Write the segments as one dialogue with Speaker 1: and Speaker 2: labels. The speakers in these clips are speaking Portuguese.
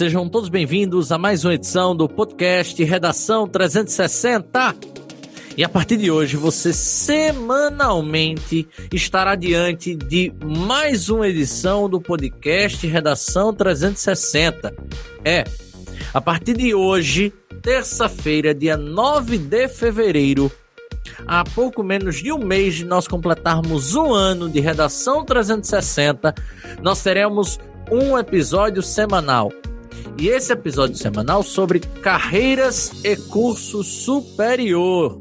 Speaker 1: Sejam todos bem-vindos a mais uma edição do podcast Redação 360. E a partir de hoje você semanalmente estará diante de mais uma edição do podcast Redação 360. É, a partir de hoje, terça-feira, dia 9 de fevereiro, há pouco menos de um mês de nós completarmos um ano de Redação 360, nós teremos um episódio semanal. E esse episódio semanal sobre carreiras e curso superior.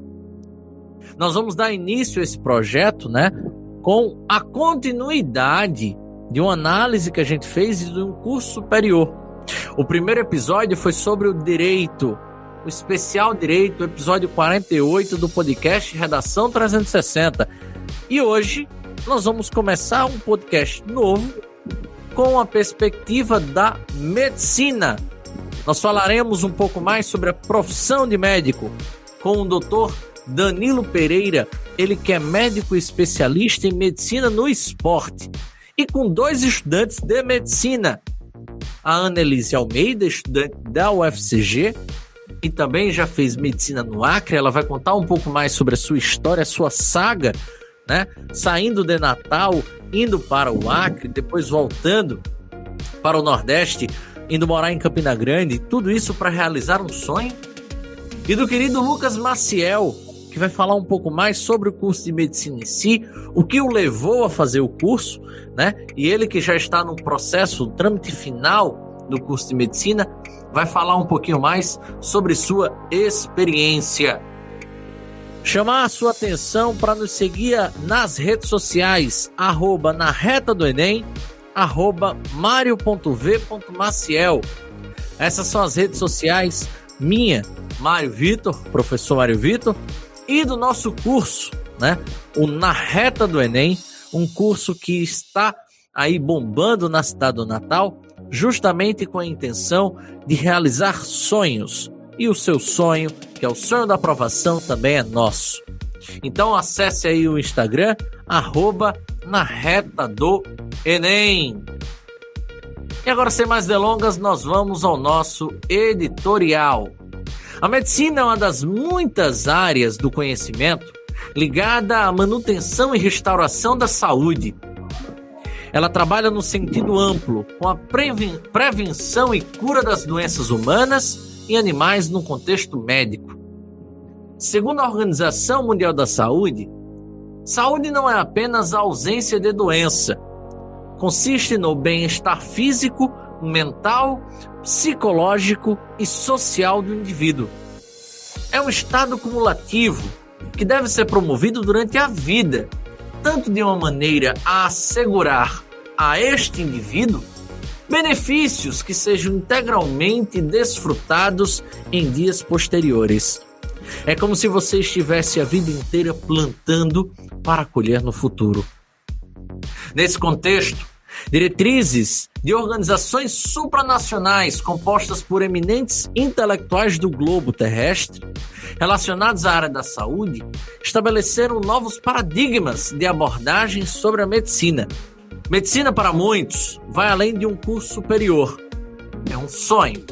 Speaker 1: Nós vamos dar início a esse projeto, né, com a continuidade de uma análise que a gente fez de um curso superior. O primeiro episódio foi sobre o direito, o especial direito, episódio 48 do podcast Redação 360. E hoje nós vamos começar um podcast novo com a perspectiva da medicina. Nós falaremos um pouco mais sobre a profissão de médico com o doutor Danilo Pereira, ele que é médico especialista em medicina no esporte, e com dois estudantes de medicina, a Annelise Almeida, estudante da UFCG, e também já fez medicina no Acre. Ela vai contar um pouco mais sobre a sua história, a sua saga, né? Saindo de Natal indo para o Acre, depois voltando para o Nordeste, indo morar em Campina Grande, tudo isso para realizar um sonho. E do querido Lucas Maciel, que vai falar um pouco mais sobre o curso de medicina em si, o que o levou a fazer o curso, né? E ele que já está no processo, no trâmite final do curso de medicina, vai falar um pouquinho mais sobre sua experiência chamar a sua atenção para nos seguir nas redes sociais, arroba na reta do Enem, arroba mario.v.maciel. Essas são as redes sociais minha, Mário Vitor, professor Mário Vitor, e do nosso curso, né? O Na Reta do Enem, um curso que está aí bombando na cidade do Natal, justamente com a intenção de realizar sonhos. E o seu sonho que é o sonho da aprovação, também é nosso. Então acesse aí o Instagram, arroba na reta do Enem. E agora, sem mais delongas, nós vamos ao nosso editorial. A medicina é uma das muitas áreas do conhecimento ligada à manutenção e restauração da saúde. Ela trabalha no sentido amplo, com a prevenção e cura das doenças humanas em animais no contexto médico. Segundo a Organização Mundial da Saúde, saúde não é apenas a ausência de doença. Consiste no bem-estar físico, mental, psicológico e social do indivíduo. É um estado cumulativo que deve ser promovido durante a vida, tanto de uma maneira a assegurar a este indivíduo benefícios que sejam integralmente desfrutados em dias posteriores. É como se você estivesse a vida inteira plantando para colher no futuro. Nesse contexto, diretrizes de organizações supranacionais compostas por eminentes intelectuais do globo terrestre, relacionados à área da saúde, estabeleceram novos paradigmas de abordagem sobre a medicina, Medicina para muitos vai além de um curso superior. É um sonho.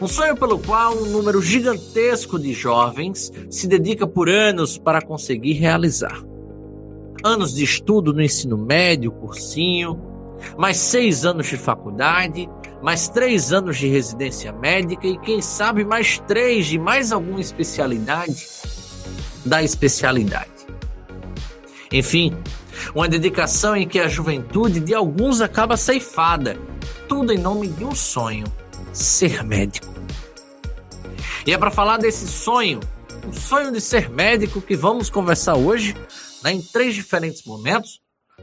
Speaker 1: Um sonho pelo qual um número gigantesco de jovens se dedica por anos para conseguir realizar. Anos de estudo no ensino médio, cursinho, mais seis anos de faculdade, mais três anos de residência médica e quem sabe mais três de mais alguma especialidade da especialidade. Enfim, uma dedicação em que a juventude de alguns acaba ceifada, tudo em nome de um sonho: ser médico. E é para falar desse sonho, o sonho de ser médico, que vamos conversar hoje, né, em três diferentes momentos,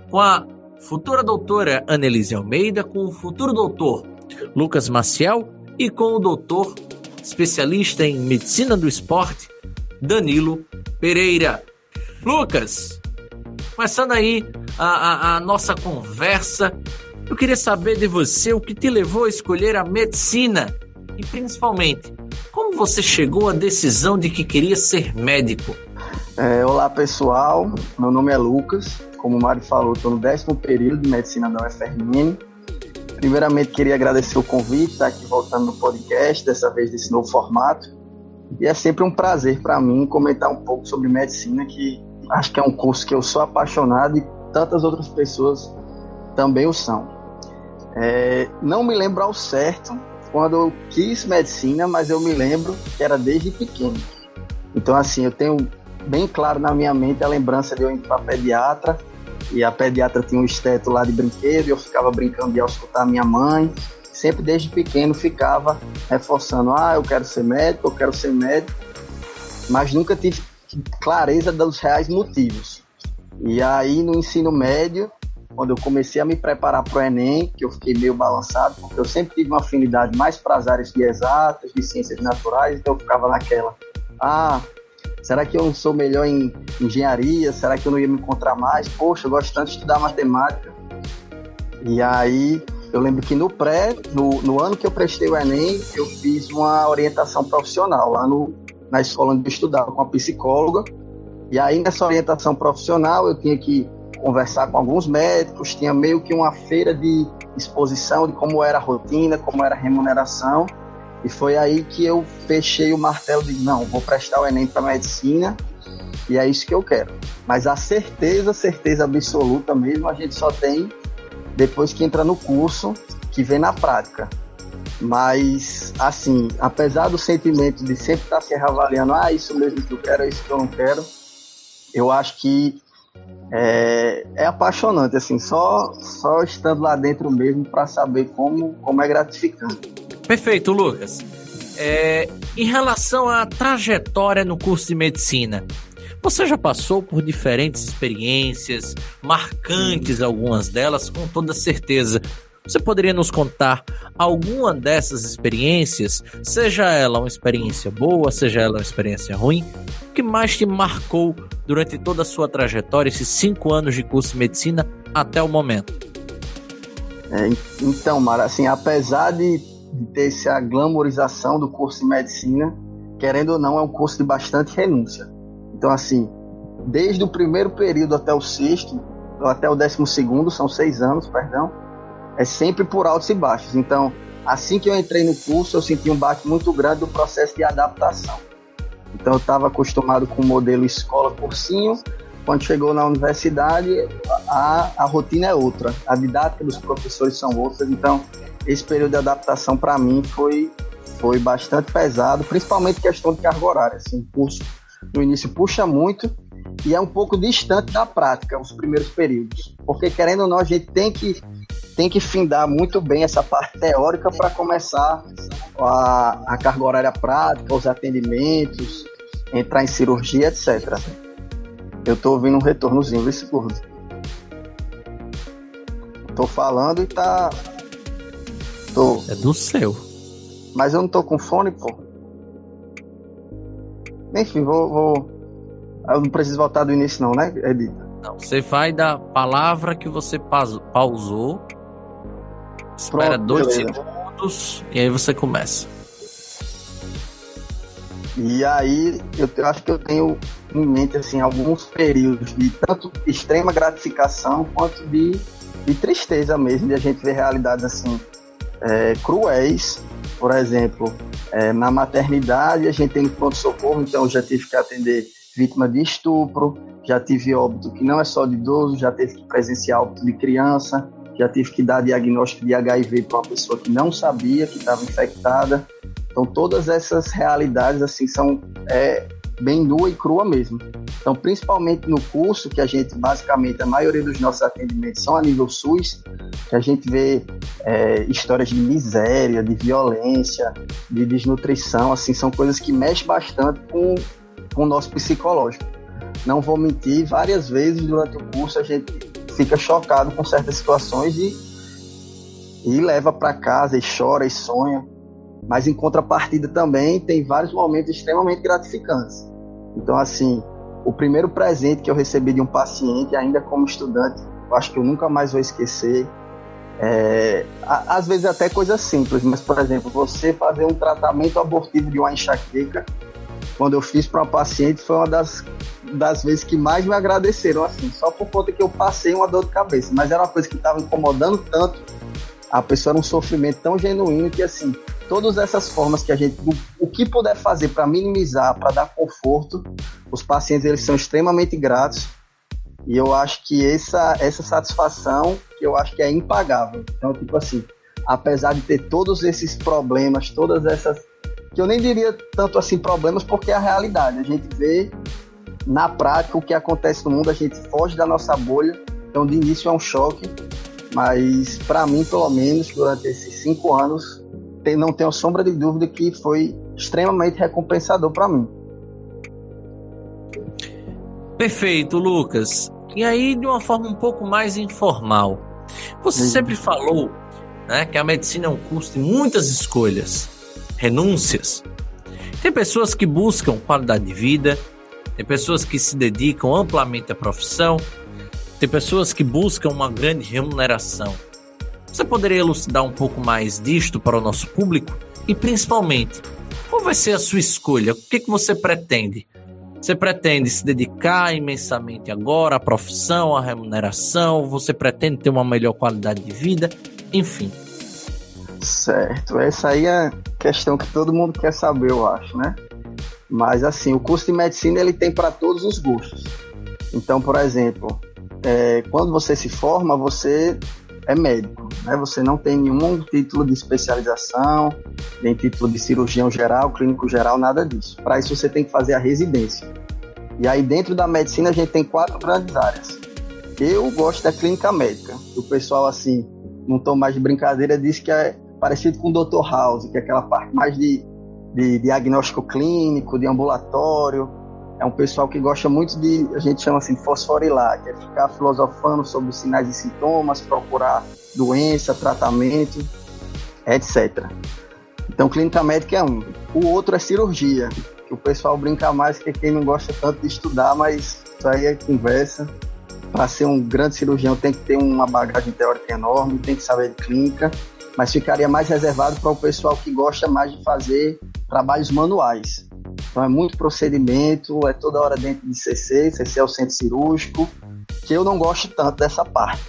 Speaker 1: com a futura doutora Annelise Almeida, com o futuro doutor Lucas Maciel e com o doutor especialista em medicina do esporte, Danilo Pereira. Lucas, Começando aí a, a, a nossa conversa, eu queria saber de você o que te levou a escolher a medicina e principalmente como você chegou à decisão de que queria ser médico.
Speaker 2: É, olá pessoal, meu nome é Lucas. Como o Mário falou, estou no décimo período de medicina da UFRN Primeiramente, queria agradecer o convite, estar aqui voltando no podcast, dessa vez desse novo formato. E é sempre um prazer para mim comentar um pouco sobre medicina, que acho que é um curso que eu sou apaixonado e tantas outras pessoas também o são. É, não me lembro ao certo quando eu quis medicina, mas eu me lembro que era desde pequeno. Então, assim, eu tenho bem claro na minha mente a lembrança de eu indo para pediatra e a pediatra tinha um esteto lá de brinquedo e eu ficava brincando de escutar minha mãe. Sempre desde pequeno ficava reforçando: ah, eu quero ser médico, eu quero ser médico, mas nunca tive clareza dos reais motivos. E aí no ensino médio, quando eu comecei a me preparar para o Enem, que eu fiquei meio balançado, porque eu sempre tive uma afinidade mais para as áreas de exatas, de ciências naturais, então eu ficava naquela: ah, Será que eu não sou melhor em engenharia? Será que eu não ia me encontrar mais? Poxa, eu gosto tanto de estudar matemática. E aí, eu lembro que no pré, no, no ano que eu prestei o Enem, eu fiz uma orientação profissional lá no, na escola onde eu estudava com a psicóloga. E aí, nessa orientação profissional, eu tinha que conversar com alguns médicos, tinha meio que uma feira de exposição de como era a rotina, como era a remuneração. E foi aí que eu fechei o martelo de não, vou prestar o Enem para medicina e é isso que eu quero. Mas a certeza, certeza absoluta mesmo, a gente só tem depois que entra no curso, que vem na prática. Mas, assim, apesar do sentimento de sempre estar se reavaliando, ah, isso mesmo que eu quero, é isso que eu não quero, eu acho que é, é apaixonante, assim, só, só estando lá dentro mesmo para saber como, como é gratificante.
Speaker 1: Perfeito, Lucas. É, em relação à trajetória no curso de medicina, você já passou por diferentes experiências, marcantes algumas delas, com toda certeza. Você poderia nos contar alguma dessas experiências, seja ela uma experiência boa, seja ela uma experiência ruim, o que mais te marcou durante toda a sua trajetória, esses cinco anos de curso de medicina até o momento?
Speaker 2: É, então, Mara, assim, apesar de ter essa glamorização do curso de medicina, querendo ou não, é um curso de bastante renúncia. Então, assim, desde o primeiro período até o sexto, até o décimo segundo, são seis anos, perdão, é sempre por altos e baixos. Então, assim que eu entrei no curso, eu senti um baque muito grande do processo de adaptação. Então, eu estava acostumado com o modelo escola-cursinho, quando chegou na universidade, a, a rotina é outra, a didática dos professores são outras, então esse período de adaptação para mim foi, foi bastante pesado, principalmente questão de carga horária. Assim, o curso no início puxa muito e é um pouco distante da prática, os primeiros períodos. Porque, querendo ou não, a gente tem que, tem que findar muito bem essa parte teórica para começar a, a carga horária prática, os atendimentos, entrar em cirurgia, etc. Eu tô ouvindo um retornozinho, vê se curto. Tô falando e tá.
Speaker 1: Tô. É do seu.
Speaker 2: Mas eu não tô com fone, pô. Enfim, vou. vou... Eu não preciso voltar do início, não, né, Edita?
Speaker 1: Não, você vai da palavra que você pausou. Espera Pronto, dois beleza. segundos e aí você começa.
Speaker 2: E aí eu, eu acho que eu tenho em mente assim alguns períodos de tanto extrema gratificação quanto de, de tristeza mesmo de a gente ver realidades assim é, cruéis por exemplo é, na maternidade a gente tem pronto socorro então já tive que atender vítima de estupro já tive óbito que não é só de idoso já teve que presenciar óbito de criança já tive que dar diagnóstico de HIV para uma pessoa que não sabia que estava infectada então todas essas realidades assim são é, bem nua e crua mesmo. Então, principalmente no curso, que a gente, basicamente, a maioria dos nossos atendimentos são a nível SUS, que a gente vê é, histórias de miséria, de violência, de desnutrição, assim, são coisas que mexem bastante com, com o nosso psicológico. Não vou mentir, várias vezes durante o curso a gente fica chocado com certas situações e, e leva para casa e chora e sonha mas em contrapartida também tem vários momentos extremamente gratificantes. Então, assim, o primeiro presente que eu recebi de um paciente, ainda como estudante, acho que eu nunca mais vou esquecer. É, às vezes até coisas simples, mas por exemplo, você fazer um tratamento abortivo de uma enxaqueca, quando eu fiz para uma paciente, foi uma das, das vezes que mais me agradeceram, assim, só por conta que eu passei uma dor de cabeça, mas era uma coisa que estava incomodando tanto a pessoa era um sofrimento tão genuíno que, assim, todas essas formas que a gente, o, que puder fazer para minimizar, para dar conforto, os pacientes eles são extremamente gratos e eu acho que essa, essa satisfação, que eu acho que é impagável. Então, tipo assim, apesar de ter todos esses problemas, todas essas. Que eu nem diria tanto assim problemas, porque é a realidade. A gente vê na prática o que acontece no mundo, a gente foge da nossa bolha. Então, de início é um choque, mas para mim, pelo menos, durante esses cinco anos, tem, não tenho sombra de dúvida que foi extremamente recompensador para mim.
Speaker 1: Perfeito, Lucas. E aí, de uma forma um pouco mais informal, você uhum. sempre falou né, que a medicina é um curso de muitas escolhas, renúncias. Tem pessoas que buscam qualidade de vida, tem pessoas que se dedicam amplamente à profissão, tem pessoas que buscam uma grande remuneração. Você poderia elucidar um pouco mais disto para o nosso público? E principalmente, qual vai ser a sua escolha? O que, que você pretende? Você pretende se dedicar imensamente agora à profissão, à remuneração? Você pretende ter uma melhor qualidade de vida? Enfim.
Speaker 2: Certo, essa aí é a questão que todo mundo quer saber, eu acho, né? Mas assim, o curso de medicina ele tem para todos os gostos. Então, por exemplo, é, quando você se forma, você é médico, né? Você não tem nenhum título de especialização, nem título de cirurgião geral, clínico geral, nada disso. Para isso você tem que fazer a residência. E aí dentro da medicina a gente tem quatro grandes áreas. Eu gosto da clínica médica. O pessoal assim, não tô mais de brincadeira, diz que é parecido com o Dr. House, que é aquela parte mais de, de diagnóstico clínico, de ambulatório. É um pessoal que gosta muito de, a gente chama assim, fosforilar, que é ficar filosofando sobre sinais e sintomas, procurar doença, tratamento, etc. Então, clínica médica é um. O outro é cirurgia, que o pessoal brinca mais que quem não gosta tanto de estudar, mas isso aí é conversa. Para ser um grande cirurgião tem que ter uma bagagem teórica enorme, tem que saber de clínica, mas ficaria mais reservado para o pessoal que gosta mais de fazer trabalhos manuais. Então é muito procedimento, é toda hora dentro de CC, CC é o centro cirúrgico, que eu não gosto tanto dessa parte.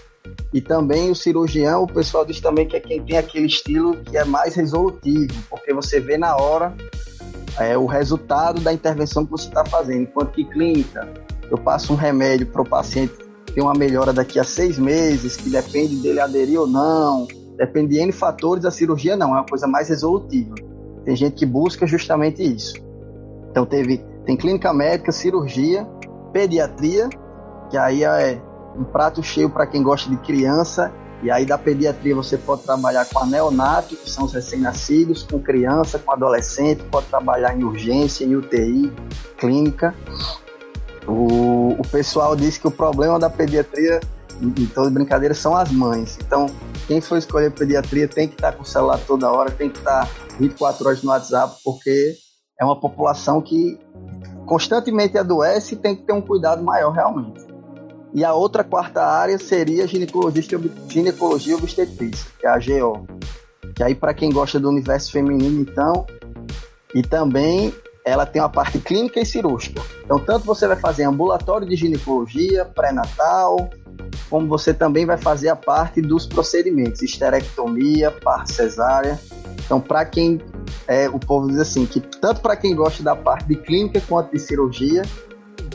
Speaker 2: E também o cirurgião, o pessoal diz também que é quem tem aquele estilo que é mais resolutivo, porque você vê na hora é, o resultado da intervenção que você está fazendo. Enquanto que clínica, eu passo um remédio para o paciente ter uma melhora daqui a seis meses, que depende dele aderir ou não, depende de N fatores, a cirurgia não, é uma coisa mais resolutiva. Tem gente que busca justamente isso. Então teve, tem clínica médica, cirurgia, pediatria, que aí é um prato cheio para quem gosta de criança. E aí da pediatria você pode trabalhar com a neonato, que são os recém-nascidos, com criança, com adolescente, pode trabalhar em urgência, em UTI, clínica. O, o pessoal diz que o problema da pediatria, em toda brincadeira, são as mães. Então, quem for escolher pediatria tem que estar com o celular toda hora, tem que estar 24 horas no WhatsApp, porque é uma população que constantemente adoece e tem que ter um cuidado maior realmente. E a outra quarta área seria ginecologia, ginecologia obstetrícia, que é a GO. Que aí para quem gosta do universo feminino, então, e também ela tem uma parte clínica e cirúrgica. Então, tanto você vai fazer ambulatório de ginecologia, pré-natal, como você também vai fazer a parte dos procedimentos, esterectomia, parte cesárea. Então, para quem é, o povo diz assim, que tanto para quem gosta da parte de clínica quanto de cirurgia,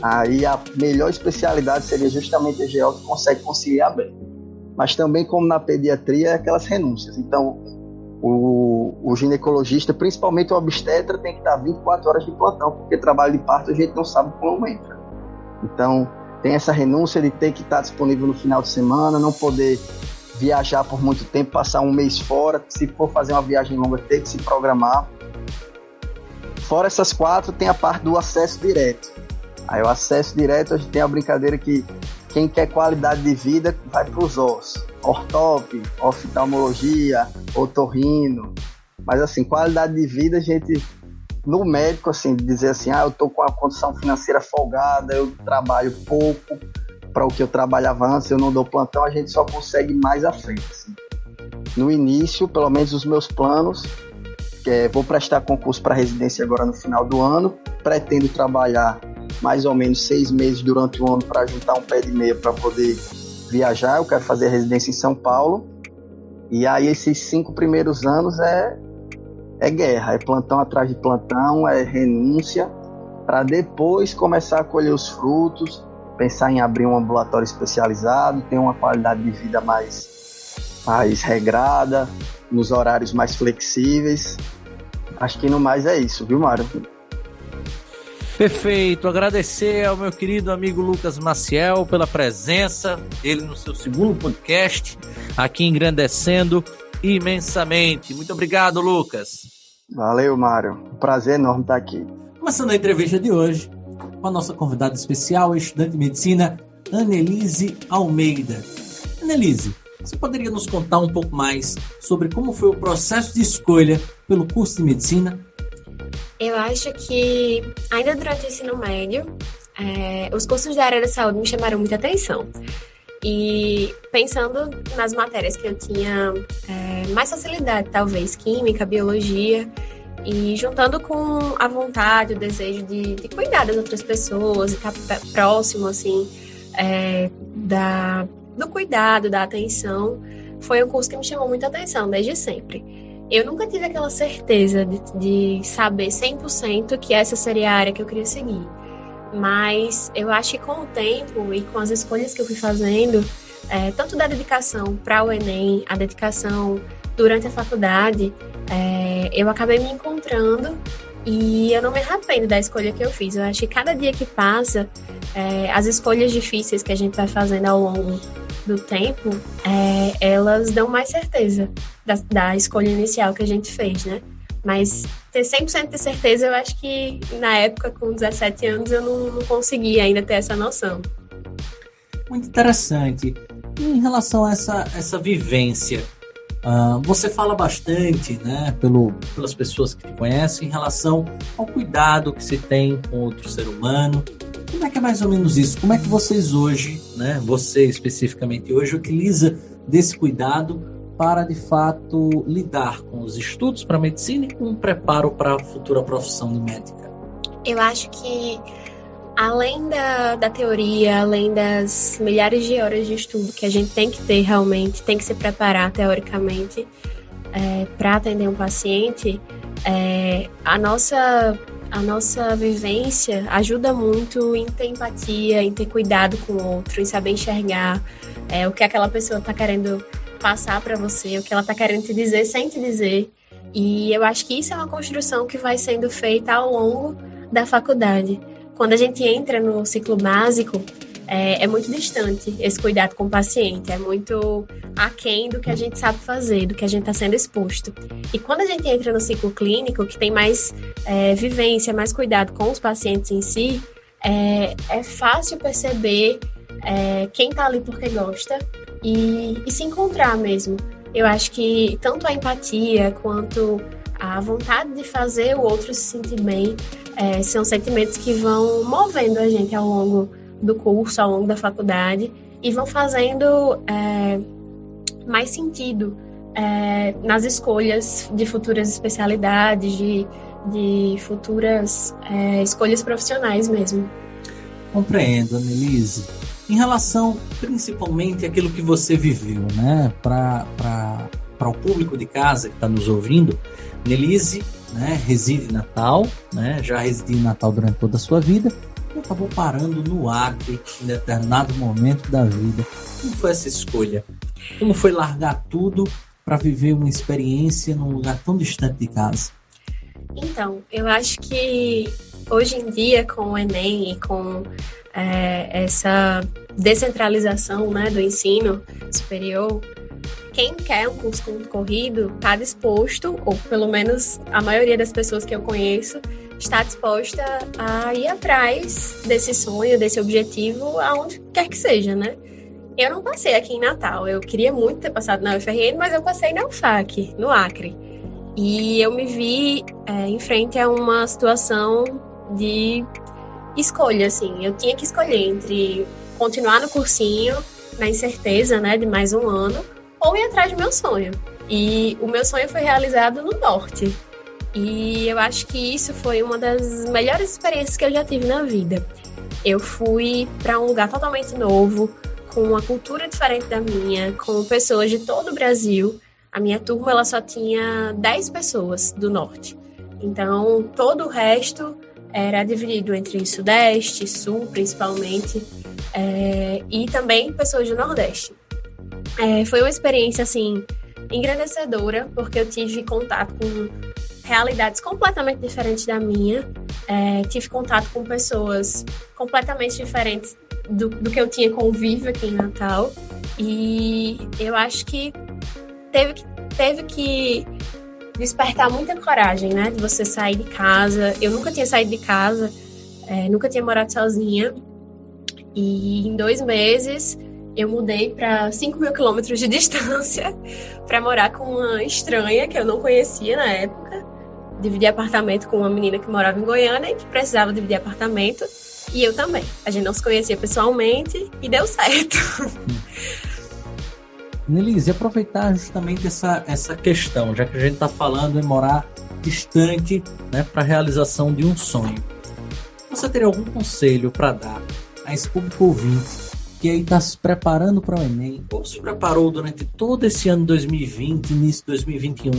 Speaker 2: Aí a melhor especialidade seria justamente a GO que consegue conciliar bem. Mas também, como na pediatria, é aquelas renúncias. Então, o, o, ginecologista, principalmente o obstetra, tem que estar 24 horas de plantão, porque trabalho de parto a gente não sabe como entra. Então, tem essa renúncia de ter que estar disponível no final de semana, não poder viajar por muito tempo, passar um mês fora, se for fazer uma viagem longa, ter que se programar. Fora essas quatro, tem a parte do acesso direto. Aí o acesso direto, a gente tem a brincadeira que quem quer qualidade de vida vai para os ossos. Ortop, oftalmologia, otorrino. Mas assim, qualidade de vida, a gente, no médico, assim, dizer assim, ah, eu tô com a condição financeira folgada, eu trabalho pouco para o que eu trabalhava antes, eu não dou plantão, a gente só consegue mais à frente. Assim. No início, pelo menos os meus planos, é, vou prestar concurso para residência agora no final do ano, pretendo trabalhar mais ou menos seis meses durante o ano para juntar um pé de meia para poder viajar. Eu quero fazer residência em São Paulo. E aí esses cinco primeiros anos é, é guerra, é plantão atrás de plantão, é renúncia, para depois começar a colher os frutos, pensar em abrir um ambulatório especializado, ter uma qualidade de vida mais, mais regrada, nos horários mais flexíveis. Acho que no mais é isso, viu, Mário?
Speaker 3: Perfeito. Agradecer ao meu querido amigo Lucas Maciel pela presença, ele no seu segundo podcast, aqui engrandecendo imensamente. Muito obrigado, Lucas.
Speaker 2: Valeu, Mário. Um prazer enorme estar aqui.
Speaker 1: Começando a entrevista de hoje com a nossa convidada especial, estudante de medicina, Annelise Almeida. Annelise, você poderia nos contar um pouco mais sobre como foi o processo de escolha pelo curso de medicina
Speaker 4: eu acho que, ainda durante o ensino médio, é, os cursos da área da saúde me chamaram muita atenção. E pensando nas matérias que eu tinha é, mais facilidade, talvez química, biologia, e juntando com a vontade, o desejo de, de cuidar das outras pessoas, estar próximo, assim, é, da, do cuidado, da atenção, foi um curso que me chamou muita atenção desde sempre. Eu nunca tive aquela certeza de, de saber 100% que essa seria a área que eu queria seguir. Mas eu acho que com o tempo e com as escolhas que eu fui fazendo, é, tanto da dedicação para o Enem, a dedicação durante a faculdade, é, eu acabei me encontrando e eu não me arrependo da escolha que eu fiz. Eu acho que cada dia que passa, é, as escolhas difíceis que a gente vai fazendo ao longo do tempo, é, elas dão mais certeza da, da escolha inicial que a gente fez, né? Mas ter 100% de certeza, eu acho que na época, com 17 anos, eu não, não conseguia ainda ter essa noção.
Speaker 1: Muito interessante. Em relação a essa, essa vivência, uh, você fala bastante, né, pelo, pelas pessoas que te conhecem, em relação ao cuidado que se tem com outro ser humano, como é que é mais ou menos isso? Como é que vocês hoje, né, você especificamente hoje, utiliza desse cuidado para de fato lidar com os estudos para medicina e com o preparo para a futura profissão de médica?
Speaker 4: Eu acho que além da, da teoria, além das milhares de horas de estudo que a gente tem que ter realmente, tem que se preparar teoricamente é, para atender um paciente, é, a nossa a nossa vivência ajuda muito em ter empatia, em ter cuidado com o outro, em saber enxergar é, o que aquela pessoa está querendo passar para você, o que ela está querendo te dizer sem te dizer. E eu acho que isso é uma construção que vai sendo feita ao longo da faculdade. Quando a gente entra no ciclo básico, é, é, muito distante esse cuidado com o paciente, é muito aquém do que a gente sabe fazer, do que a gente está sendo exposto. E quando a gente entra no ciclo clínico, que tem mais é, vivência, mais cuidado com os pacientes em si, é, é fácil perceber é, quem está ali porque gosta e, e se encontrar mesmo. Eu acho que tanto a empatia quanto a vontade de fazer o outro se sentir bem é, são sentimentos que vão movendo a gente ao longo do curso, ao longo da faculdade e vão fazendo é, mais sentido é, nas escolhas de futuras especialidades, de, de futuras é, escolhas profissionais mesmo.
Speaker 1: Compreendo, Annelise. Em relação principalmente àquilo que você viveu, né, para o público de casa que está nos ouvindo, Nelise né, reside em Natal, né, já residiu em Natal durante toda a sua vida acabou parando no Acre em determinado momento da vida. Como foi essa escolha? Como foi largar tudo para viver uma experiência num lugar tão distante de casa?
Speaker 4: Então, eu acho que hoje em dia, com o Enem e com é, essa descentralização né, do ensino superior, quem quer um curso corrido está disposto, ou pelo menos a maioria das pessoas que eu conheço, está disposta a ir atrás desse sonho, desse objetivo, aonde quer que seja, né? Eu não passei aqui em Natal. Eu queria muito ter passado na UFRN, mas eu passei na UFAC, no Acre. E eu me vi é, em frente a uma situação de escolha, assim. Eu tinha que escolher entre continuar no cursinho, na incerteza, né, de mais um ano, ou ir atrás do meu sonho. E o meu sonho foi realizado no Norte. E eu acho que isso foi uma das melhores experiências que eu já tive na vida. Eu fui para um lugar totalmente novo, com uma cultura diferente da minha, com pessoas de todo o Brasil, A minha turma ela só tinha 10 pessoas do norte. Então, todo o resto era dividido entre Sudeste, Sul, principalmente, é, e também pessoas do Nordeste. É, foi uma experiência, assim, engrandecedora, porque eu tive contato com realidades completamente diferentes da minha. É, tive contato com pessoas completamente diferentes do, do que eu tinha convívio aqui em Natal. E eu acho que teve que, teve que despertar muita coragem, né? De você sair de casa. Eu nunca tinha saído de casa, é, nunca tinha morado sozinha. E em dois meses eu mudei para 5 mil quilômetros de distância para morar com uma estranha que eu não conhecia na época. Dividi apartamento com uma menina que morava em Goiânia e que precisava dividir apartamento. E eu também. A gente não se conhecia pessoalmente e deu certo.
Speaker 1: Nelise, aproveitar justamente essa, essa questão, já que a gente está falando em morar distante né, para a realização de um sonho. Você teria algum conselho para dar a esse público ouvinte que aí está se preparando para o Enem, ou se preparou durante todo esse ano 2020, início de 2021,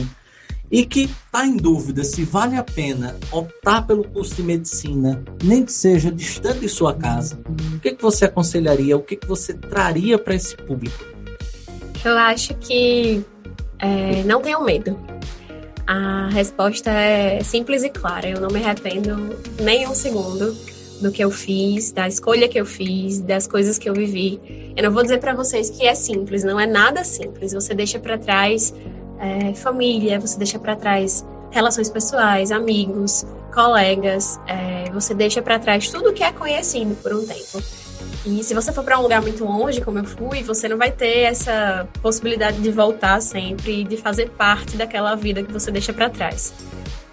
Speaker 1: e que está em dúvida se vale a pena optar pelo curso de medicina, nem que seja distante de sua casa, o que, que você aconselharia, o que, que você traria para esse público?
Speaker 4: Eu acho que é, não tenham medo. A resposta é simples e clara. Eu não me arrependo nem um segundo do que eu fiz, da escolha que eu fiz, das coisas que eu vivi. Eu não vou dizer para vocês que é simples, não é nada simples. Você deixa para trás é, família, você deixa para trás relações pessoais, amigos, colegas, é, você deixa para trás tudo que é conhecido por um tempo. E se você for para um lugar muito longe, como eu fui, você não vai ter essa possibilidade de voltar sempre e de fazer parte daquela vida que você deixa para trás.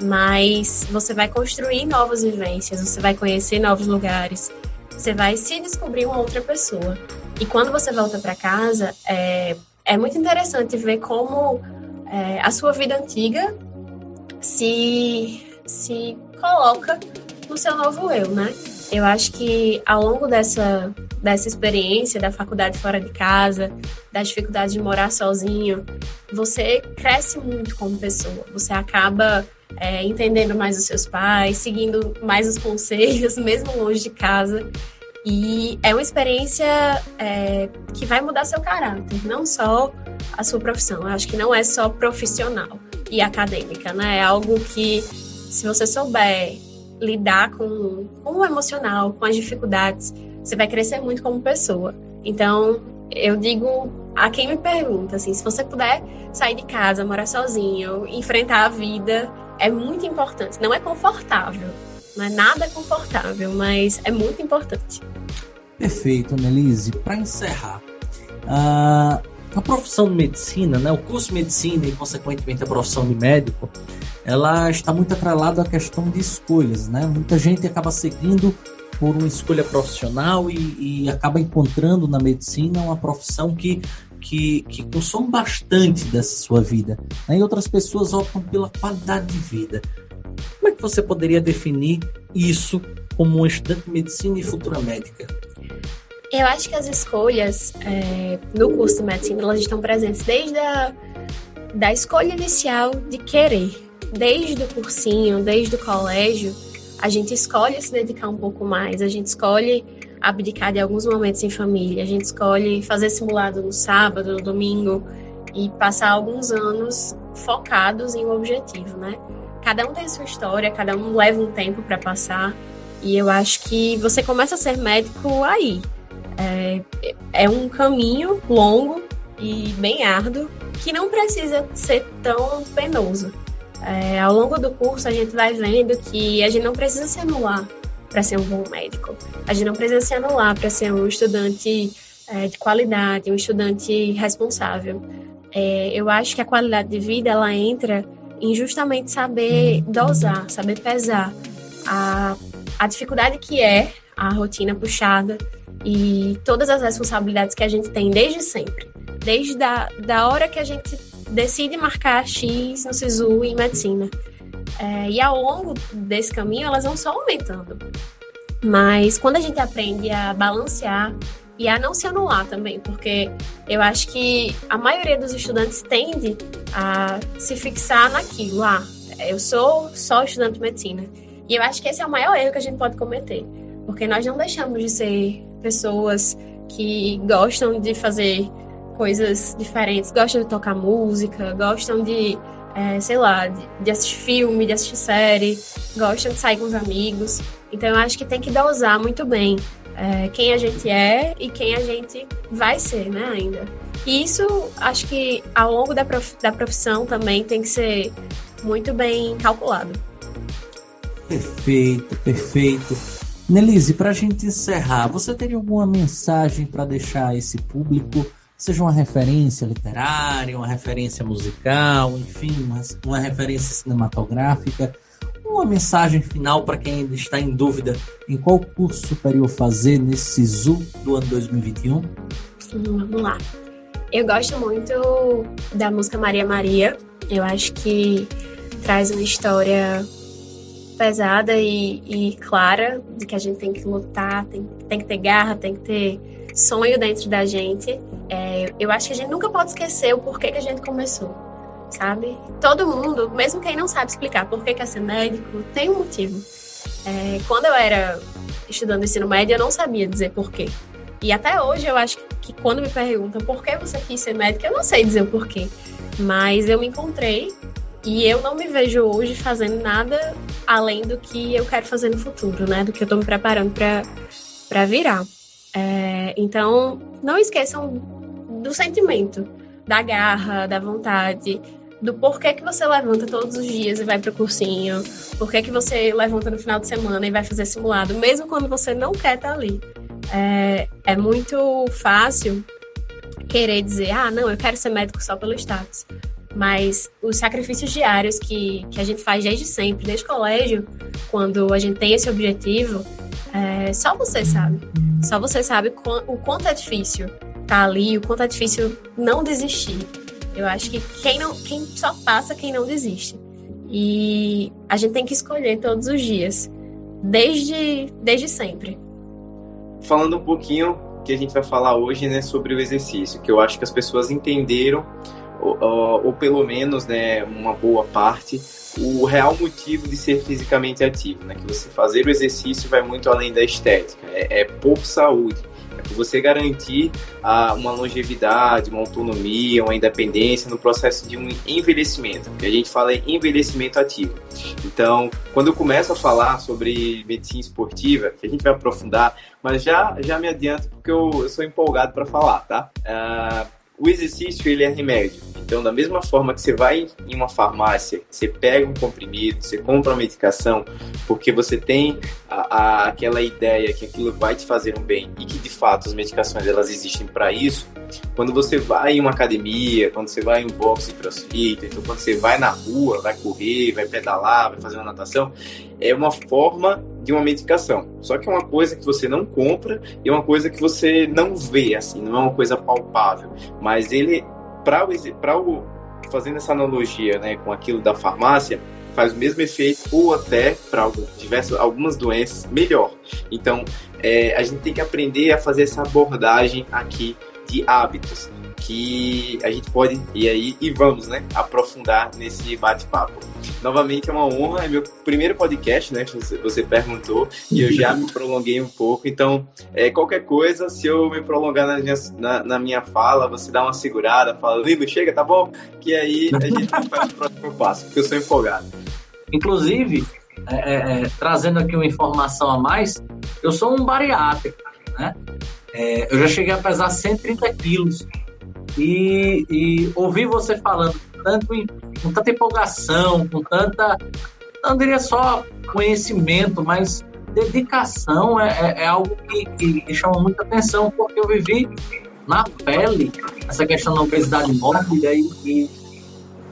Speaker 4: Mas você vai construir novas vivências, você vai conhecer novos lugares, você vai se descobrir uma outra pessoa. E quando você volta para casa, é, é muito interessante ver como é, a sua vida antiga se, se coloca no seu novo eu, né? Eu acho que ao longo dessa, dessa experiência da faculdade fora de casa, da dificuldade de morar sozinho, você cresce muito como pessoa. Você acaba é, entendendo mais os seus pais, seguindo mais os conselhos, mesmo longe de casa. E é uma experiência é, que vai mudar seu caráter, não só a sua profissão. Eu acho que não é só profissional e acadêmica, né? É algo que, se você souber lidar com, com o emocional, com as dificuldades, você vai crescer muito como pessoa. Então, eu digo a quem me pergunta, assim, se você puder sair de casa, morar sozinho, enfrentar a vida, é muito importante. Não é confortável, não é nada confortável, mas é muito importante.
Speaker 1: Perfeito, Nelise. Para encerrar, uh, a profissão de medicina, né, o curso de medicina e, consequentemente, a profissão de médico, ela está muito atrelada à questão de escolhas, né? Muita gente acaba seguindo por uma escolha profissional e, e acaba encontrando na medicina uma profissão que, que, que consome bastante dessa sua vida. Né? E outras pessoas optam pela qualidade de vida. Como é que você poderia definir isso como um estudante de medicina e futura médica?
Speaker 4: Eu acho que as escolhas é, no curso de medicina elas estão presentes desde a da escolha inicial de querer. Desde o cursinho, desde o colégio, a gente escolhe se dedicar um pouco mais, a gente escolhe abdicar de alguns momentos em família, a gente escolhe fazer simulado no sábado, no domingo e passar alguns anos focados em um objetivo, né? Cada um tem sua história, cada um leva um tempo para passar e eu acho que você começa a ser médico aí, é, é um caminho longo e bem árduo que não precisa ser tão penoso. É, ao longo do curso, a gente vai vendo que a gente não precisa se anular para ser um bom médico. A gente não precisa se anular para ser um estudante é, de qualidade, um estudante responsável. É, eu acho que a qualidade de vida ela entra em justamente saber dosar, saber pesar a, a dificuldade que é a rotina puxada, e todas as responsabilidades que a gente tem desde sempre. Desde a da hora que a gente decide marcar X no SISU em medicina. É, e ao longo desse caminho, elas vão só aumentando. Mas quando a gente aprende a balancear e a não se anular também, porque eu acho que a maioria dos estudantes tende a se fixar naquilo. Ah, eu sou só estudante de medicina. E eu acho que esse é o maior erro que a gente pode cometer, porque nós não deixamos de ser pessoas que gostam de fazer coisas diferentes, gostam de tocar música, gostam de, é, sei lá, de, de, assistir filme, de assistir série, gostam de sair com os amigos. Então eu acho que tem que dosar muito bem é, quem a gente é e quem a gente vai ser, né, ainda. E isso, acho que ao longo da, prof, da profissão também tem que ser muito bem calculado.
Speaker 1: Perfeito, perfeito. Nelise, para a gente encerrar, você teria alguma mensagem para deixar esse público? Seja uma referência literária, uma referência musical, enfim, uma, uma referência cinematográfica, uma mensagem final para quem ainda está em dúvida em qual curso superior fazer nesse SISU do ano 2021? Hum,
Speaker 4: vamos lá. Eu gosto muito da música Maria Maria. Eu acho que traz uma história pesada e, e, clara de que a gente tem que lutar, tem, tem que ter garra, tem que ter sonho dentro da gente. É, eu acho que a gente nunca pode esquecer o porquê que a gente começou, sabe? Todo mundo, mesmo quem não sabe explicar por que quer ser médico, tem um motivo. É, quando eu era estudando ensino médio, eu não sabia dizer porquê. E até hoje eu acho que quando me perguntam por que você quis ser médico, eu não sei dizer o porquê. Mas eu me encontrei e eu não me vejo hoje fazendo nada além do que eu quero fazer no futuro, né? Do que eu tô me preparando para virar. É, então, não esqueçam do sentimento, da garra, da vontade, do porquê que você levanta todos os dias e vai para o cursinho, porquê que você levanta no final de semana e vai fazer simulado, mesmo quando você não quer estar tá ali. É, é muito fácil querer dizer, ah, não, eu quero ser médico só pelo status. Mas os sacrifícios diários que, que a gente faz desde sempre, desde o colégio, quando a gente tem esse objetivo, é, só você sabe. Só você sabe o quanto é difícil estar tá ali, o quanto é difícil não desistir. Eu acho que quem, não, quem só passa quem não desiste. E a gente tem que escolher todos os dias, desde, desde sempre.
Speaker 5: Falando um pouquinho que a gente vai falar hoje, né, sobre o exercício, que eu acho que as pessoas entenderam ou, ou, pelo menos né, uma boa parte, o real motivo de ser fisicamente ativo, né? Que você fazer o exercício vai muito além da estética, é, é por saúde, é por você garantir a, uma longevidade, uma autonomia, uma independência no processo de um envelhecimento, que a gente fala em envelhecimento ativo. Então, quando eu começo a falar sobre medicina esportiva, que a gente vai aprofundar, mas já já me adianto porque eu, eu sou empolgado para falar, tá? Uh, o exercício ele é remédio. Então, da mesma forma que você vai em uma farmácia, você pega um comprimido, você compra uma medicação, porque você tem a, a, aquela ideia que aquilo vai te fazer um bem e que de fato as medicações elas existem para isso. Quando você vai em uma academia, quando você vai em um boxe de crossfit, então quando você vai na rua, vai correr, vai pedalar, vai fazer uma natação, é uma forma de uma medicação. Só que é uma coisa que você não compra e é uma coisa que você não vê, assim, não é uma coisa palpável. Mas ele, para o, o, fazendo essa analogia, né, com aquilo da farmácia, faz o mesmo efeito ou até para diversas algumas doenças melhor. Então, é, a gente tem que aprender a fazer essa abordagem aqui de hábitos que a gente pode e aí e vamos, né, aprofundar nesse bate-papo. Novamente é uma honra, é meu primeiro podcast, né? Você, você perguntou e eu já me prolonguei um pouco. Então, é, qualquer coisa, se eu me prolongar na minha, na, na minha fala, você dá uma segurada, fala, Lindo, chega, tá bom? Que aí a gente faz o próximo passo, porque eu sou empolgado.
Speaker 1: Inclusive, é, é, é, trazendo aqui uma informação a mais, eu sou um bariátrico, né? É, eu já cheguei a pesar 130 quilos e, e ouvir você falando tanto, com tanta empolgação, com tanta, não diria só conhecimento, mas dedicação é, é, é algo que, que, chama muita atenção, porque eu vivi na pele essa questão da obesidade mórbida e, e,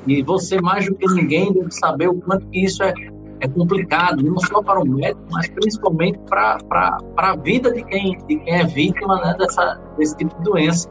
Speaker 1: e você, mais do que ninguém, deve saber o quanto que isso é, é complicado, não só para o médico, mas principalmente para a vida de quem, de quem é vítima né, dessa, desse tipo de doença.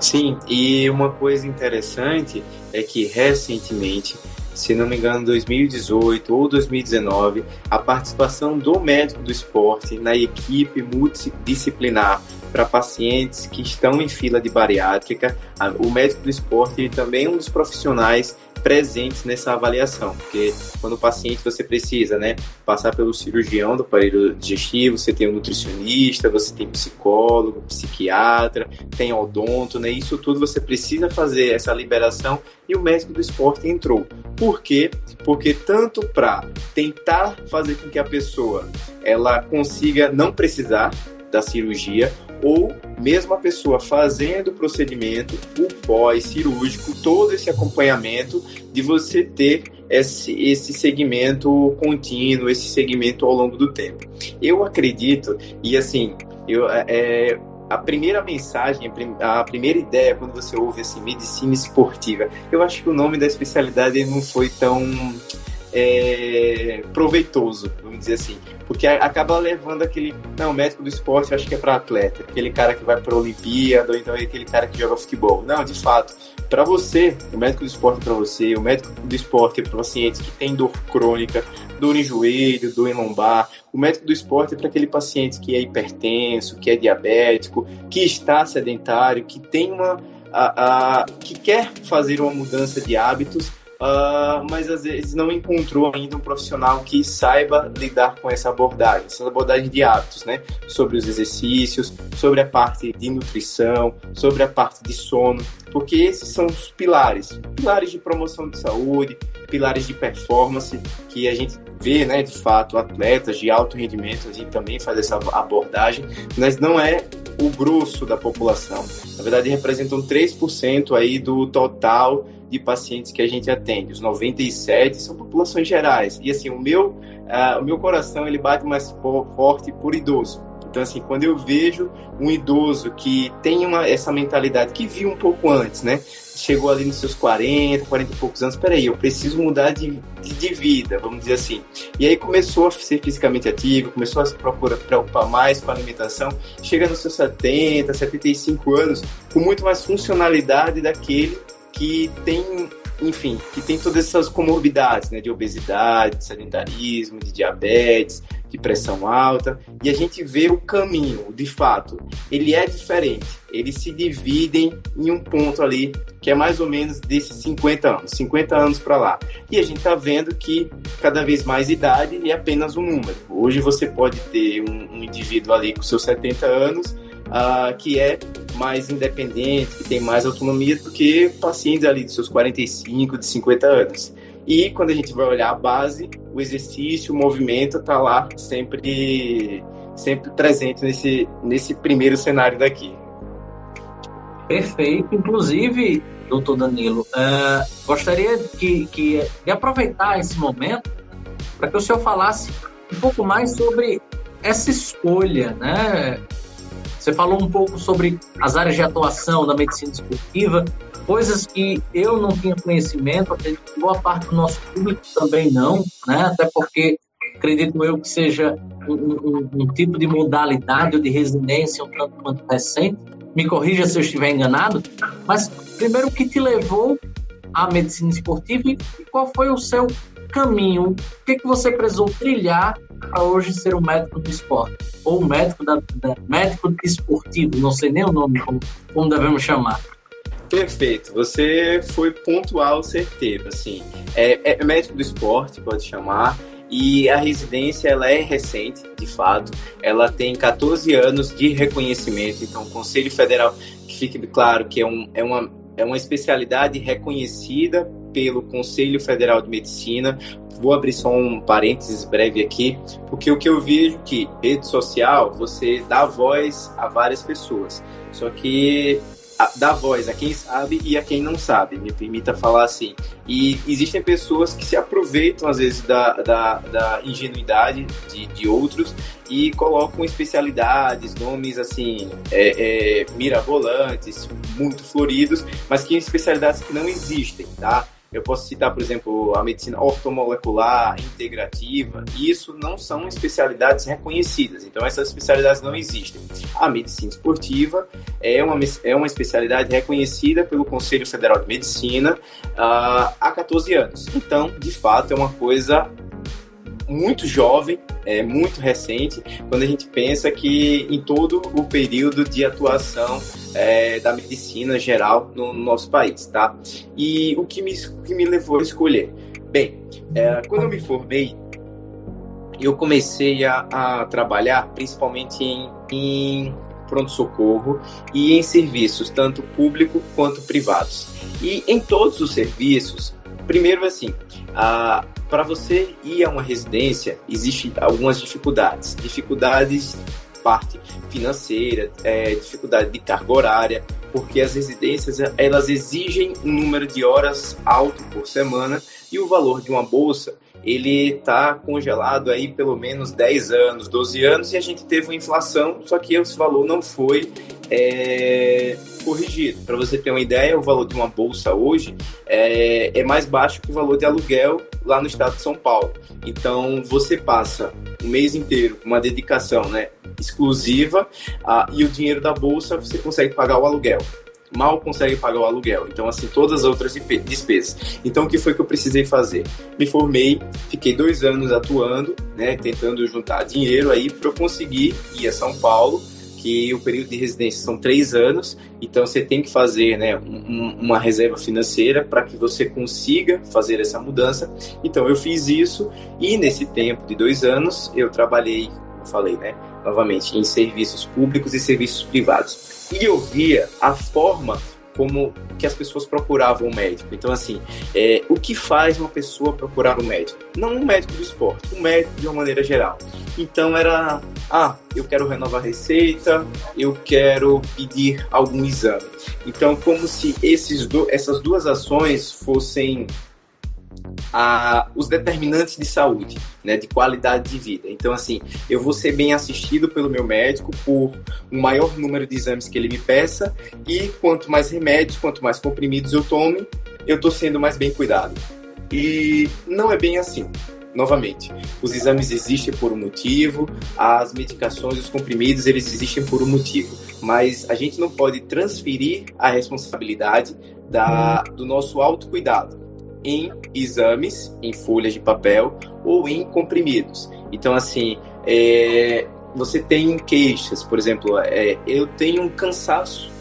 Speaker 5: Sim, e uma coisa interessante é que recentemente, se não me engano, 2018 ou 2019, a participação do médico do esporte na equipe multidisciplinar para pacientes que estão em fila de bariátrica. O médico do esporte também é um dos profissionais presentes nessa avaliação, porque quando o paciente você precisa, né, passar pelo cirurgião do aparelho digestivo, você tem um nutricionista, você tem psicólogo, psiquiatra, tem odonto, né, isso tudo você precisa fazer essa liberação e o médico do esporte entrou. Por quê? Porque tanto para tentar fazer com que a pessoa ela consiga não precisar da cirurgia ou mesmo a pessoa fazendo o procedimento, o pós-cirúrgico, todo esse acompanhamento de você ter esse, esse segmento contínuo, esse segmento ao longo do tempo. Eu acredito, e assim, eu, é, é a primeira mensagem, a primeira ideia quando você ouve assim, medicina esportiva, eu acho que o nome da especialidade não foi tão é, proveitoso, vamos dizer assim. Porque acaba levando aquele. Não, médico do esporte eu acho que é para atleta. Aquele cara que vai para Olimpíada, ou então é aquele cara que joga futebol. Não, de fato. Para você, o médico do esporte é para você, o médico do esporte é para pacientes que têm dor crônica, dor em joelho, dor em lombar. O médico do esporte é para aquele paciente que é hipertenso, que é diabético, que está sedentário, que tem uma. A, a, que quer fazer uma mudança de hábitos uh, mas às vezes não encontrou ainda um profissional que saiba lidar com essa abordagem, essa abordagem de hábitos, né? Sobre os exercícios, sobre a parte de nutrição, sobre a parte de sono, porque esses são os pilares, pilares de promoção de saúde, pilares de performance que a gente vê, né, de fato, atletas de alto rendimento, a gente também faz essa abordagem, mas não é o grosso da população. Na verdade, representam 3% aí do total de pacientes que a gente atende. Os 97 são populações gerais. E assim, o meu, uh, o meu coração ele bate mais forte por idoso. Então, assim, quando eu vejo um idoso que tem uma, essa mentalidade, que viu um pouco antes, né? Chegou ali nos seus 40, 40 e poucos anos, peraí, eu preciso mudar de, de, de vida, vamos dizer assim. E aí começou a ser fisicamente ativo, começou a se procurar, preocupar mais com a alimentação, chega nos seus 70, 75 anos, com muito mais funcionalidade daquele que tem, enfim, que tem todas essas comorbidades, né, de obesidade, de sedentarismo, de diabetes, de pressão alta, e a gente vê o caminho, de fato, ele é diferente. Eles se dividem em um ponto ali que é mais ou menos desses 50 anos, 50 anos para lá. E a gente está vendo que cada vez mais idade é apenas um número. Hoje você pode ter um, um indivíduo ali com seus 70 anos uh, que é mais independente, que tem mais autonomia do que pacientes ali de seus 45, de 50 anos. E quando a gente vai olhar a base, o exercício, o movimento está lá sempre, sempre presente nesse, nesse primeiro cenário daqui.
Speaker 6: Perfeito. Inclusive, doutor Danilo, uh, gostaria que, que, de aproveitar esse momento para que o senhor falasse um pouco mais sobre essa escolha, né? Você falou um pouco sobre as áreas de atuação da medicina esportiva, coisas que eu não tinha conhecimento, acredito boa parte do nosso público também não, né? Até porque acredito eu que seja um, um, um tipo de modalidade ou de residência um tanto quanto recente. Me corrija se eu estiver enganado, mas primeiro o que te levou à medicina esportiva e qual foi o seu caminho? O que, que você precisou trilhar para hoje ser um médico do esporte? Ou médico, da, da, médico esportivo, não sei nem o nome, como, como devemos chamar.
Speaker 5: Perfeito, você foi pontual, certeiro, assim, é, é médico do esporte, pode chamar, e a residência ela é recente, de fato, ela tem 14 anos de reconhecimento, então o Conselho Federal, que fique claro que é, um, é, uma, é uma especialidade reconhecida pelo Conselho Federal de Medicina, vou abrir só um parênteses breve aqui, porque o que eu vejo que rede social você dá voz a várias pessoas, só que dá voz a quem sabe e a quem não sabe, me permita falar assim. E existem pessoas que se aproveitam, às vezes, da, da, da ingenuidade de, de outros e colocam especialidades, nomes assim, é, é, mirabolantes, muito floridos, mas que especialidades que não existem, tá? Eu posso citar, por exemplo, a medicina ortomolecular, integrativa. Isso não são especialidades reconhecidas. Então, essas especialidades não existem. A medicina esportiva é uma, é uma especialidade reconhecida pelo Conselho Federal de Medicina uh, há 14 anos. Então, de fato, é uma coisa muito jovem, é muito recente, quando a gente pensa que em todo o período de atuação é, da medicina geral no, no, nosso país, tá? E o que me, que me levou a escolher? Bem, é, quando eu me formei, eu comecei a, a trabalhar principalmente em, em pronto-socorro e em serviços, tanto público quanto privados. E em todos os serviços, primeiro assim, para você ir a uma residência, existem algumas dificuldades. Dificuldades parte financeira, é, dificuldade de carga horária, porque as residências elas exigem um número de horas alto por semana e o valor de uma bolsa ele está congelado aí pelo menos 10 anos, 12 anos, e a gente teve uma inflação, só que esse valor não foi é, corrigido. Para você ter uma ideia, o valor de uma bolsa hoje é, é, mais baixo que o valor de aluguel lá no estado de São Paulo. Então você passa o mês inteiro uma dedicação né, exclusiva ah, e o dinheiro da bolsa você consegue pagar o aluguel mal consegue pagar o aluguel. Então, assim, todas as outras despesas. Então, o que foi que eu precisei fazer? Me formei, fiquei dois anos atuando, né, tentando juntar dinheiro aí para eu conseguir ir a São Paulo, que o período de residência são três anos, então você tem que fazer né, um, uma reserva financeira para que você consiga fazer essa mudança. Então eu fiz isso e nesse tempo de dois anos eu trabalhei, como falei, né, novamente, em serviços públicos e serviços privados e eu via a forma como que as pessoas procuravam um médico. Então, assim, é, o que faz uma pessoa procurar um médico? Não um médico do esporte, um médico de uma maneira geral. Então, era, ah, eu quero renovar a receita, eu quero pedir algum exame. Então, como se esses do, essas duas ações fossem a, os determinantes de saúde, né, de qualidade de vida. Então, assim, eu vou ser bem assistido pelo meu médico por um maior número de exames que ele me peça e quanto mais remédios, quanto mais comprimidos eu tome, eu estou sendo mais bem cuidado. E não é bem assim. Novamente, os exames existem por um motivo, as medicações, os comprimidos, eles existem por um motivo. Mas a gente não pode transferir a responsabilidade da, do nosso autocuidado em exames, em folhas de papel ou em comprimidos. Então, assim, é, você tem queixas, por exemplo, é, eu tenho um cansaço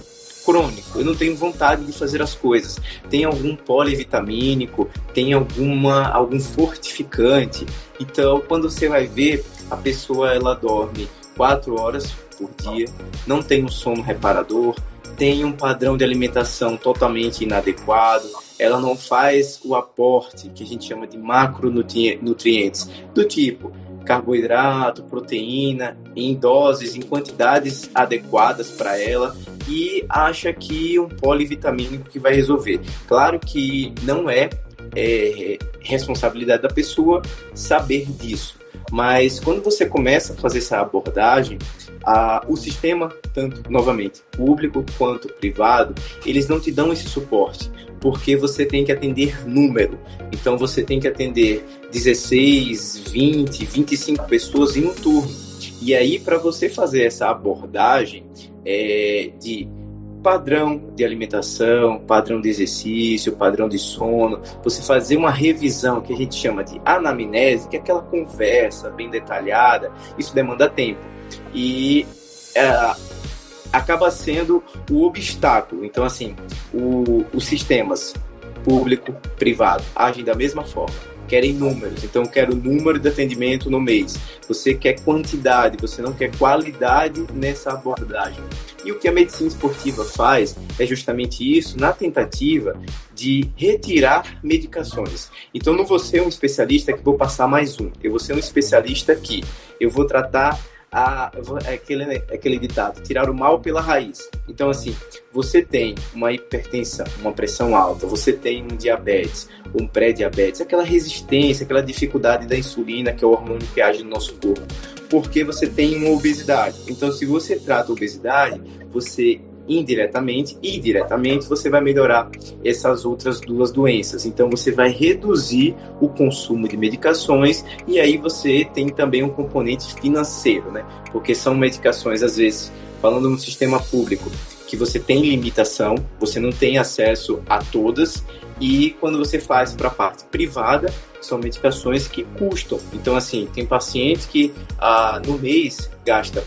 Speaker 5: crônico, eu não tenho vontade de fazer as coisas. Tem algum polivitamínico, tem alguma algum fortificante. Então, quando você vai ver, a pessoa ela dorme quatro horas por dia, não tem um sono reparador, tem um padrão de alimentação totalmente inadequado, ela não faz o aporte que a gente chama de macronutrientes, do tipo carboidrato, proteína, em doses, em quantidades adequadas para ela e acha que um polivitamínico que vai resolver. Claro que não é, é responsabilidade da pessoa saber disso, mas quando você começa a fazer essa abordagem, a, o sistema, tanto novamente público quanto privado, eles não te dão esse suporte, porque você tem que atender número. Então você tem que atender 16, 20, 25 pessoas em um turno. E aí, para você fazer essa abordagem é, de padrão de alimentação, padrão de exercício, padrão de sono, você fazer uma revisão que a gente chama de anamnese, que é aquela conversa bem detalhada, isso demanda tempo. E é, acaba sendo o obstáculo. Então, assim, o, os sistemas público, privado agem da mesma forma. Querem números, então quero número de atendimento no mês. Você quer quantidade, você não quer qualidade nessa abordagem. E o que a medicina esportiva faz é justamente isso, na tentativa de retirar medicações. Então não vou ser um especialista que vou passar mais um. Eu vou ser um especialista que eu vou tratar a, é aquele, é aquele ditado, tirar o mal pela raiz. Então, assim, você tem uma hipertensão, uma pressão alta, você tem um diabetes, um pré-diabetes, aquela resistência, aquela dificuldade da insulina, que é o hormônio que age no nosso corpo, porque você tem uma obesidade. Então, se você trata a obesidade, você indiretamente e diretamente você vai melhorar essas outras duas doenças. Então você vai reduzir o consumo de medicações e aí você tem também um componente financeiro, né? Porque são medicações às vezes falando no sistema público que você tem limitação, você não tem acesso a todas E quando você faz para a parte privada, são medicações que custam. Então, assim, tem pacientes que ah, no mês gasta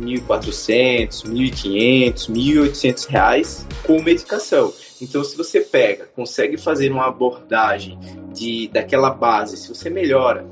Speaker 5: 1.400, 1.500, 1.800 reais com medicação. Então, se você pega, consegue fazer uma abordagem de, daquela base, se você melhora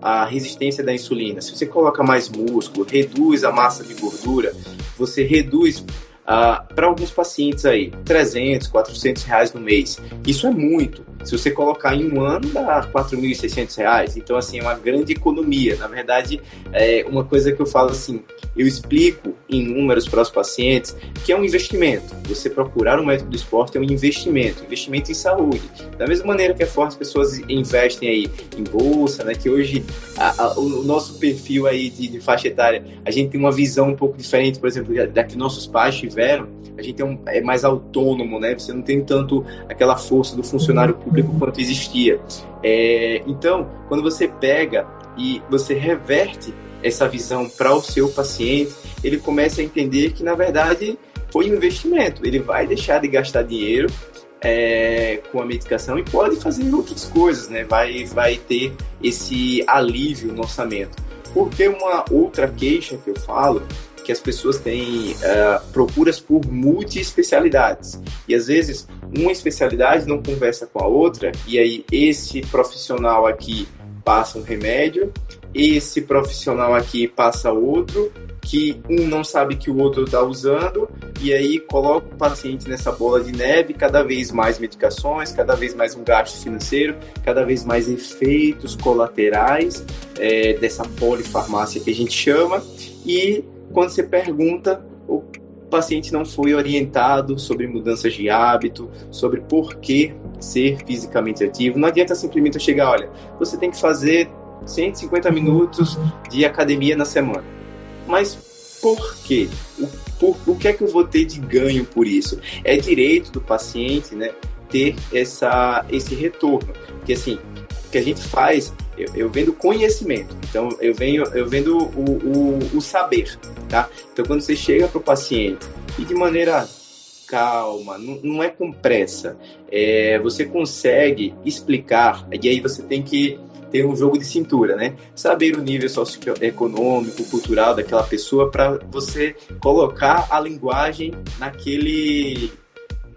Speaker 5: a resistência da insulina, se você coloca mais músculo, reduz a massa de gordura, você reduz ah, para alguns pacientes aí, 300, 400 reais no mês. Isso é muito. Se você colocar em um ano, dá 4.600 reais. Então, assim, é uma grande economia. Na verdade, é uma coisa que eu falo assim, eu explico em números para os pacientes que é um investimento. Você procurar um médico do esporte é um investimento, investimento em saúde. Da mesma maneira que é forte as pessoas investem aí em bolsa, né? Que hoje a, a, o nosso perfil aí de, de, faixa etária, a gente tem uma visão um pouco diferente, por exemplo, da que nossos pais tiveram. A gente é, um, é mais autônomo, né? Você não tem tanto aquela força do funcionário público quanto existia. É, então, quando você pega e você reverte essa visão para o seu paciente, ele começa a entender que, na verdade, foi um investimento. Ele vai deixar de gastar dinheiro é, com a medicação e pode fazer outras coisas, né? Vai, vai ter esse alívio no orçamento. Porque uma outra queixa que eu falo que as pessoas têm uh, procuras por multi-especialidades. E às vezes uma especialidade não conversa com a outra, e aí esse profissional aqui passa um remédio, esse profissional aqui passa outro, que um não sabe que o outro está usando, e aí coloca o paciente nessa bola de neve, cada vez mais medicações, cada vez mais um gasto financeiro, cada vez mais efeitos colaterais é, dessa polifarmácia que a gente chama, e quando você pergunta, o paciente não foi orientado sobre mudanças de hábito, sobre por que ser fisicamente ativo. Não adianta simplesmente chegar, olha, você tem que fazer 150 minutos de academia na semana. Mas por quê? O, por, o que é que eu vou ter de ganho por isso? É direito do paciente, né, ter essa, esse retorno. Porque assim, o que a gente faz, eu, eu vendo conhecimento. Então eu venho, eu vendo o, o, o saber, tá? Então quando você chega para o paciente e de maneira calma, não, não é com pressa. É, você consegue explicar, e aí você tem que ter um jogo de cintura, né? Saber o nível socioeconômico, cultural daquela pessoa para você colocar a linguagem naquele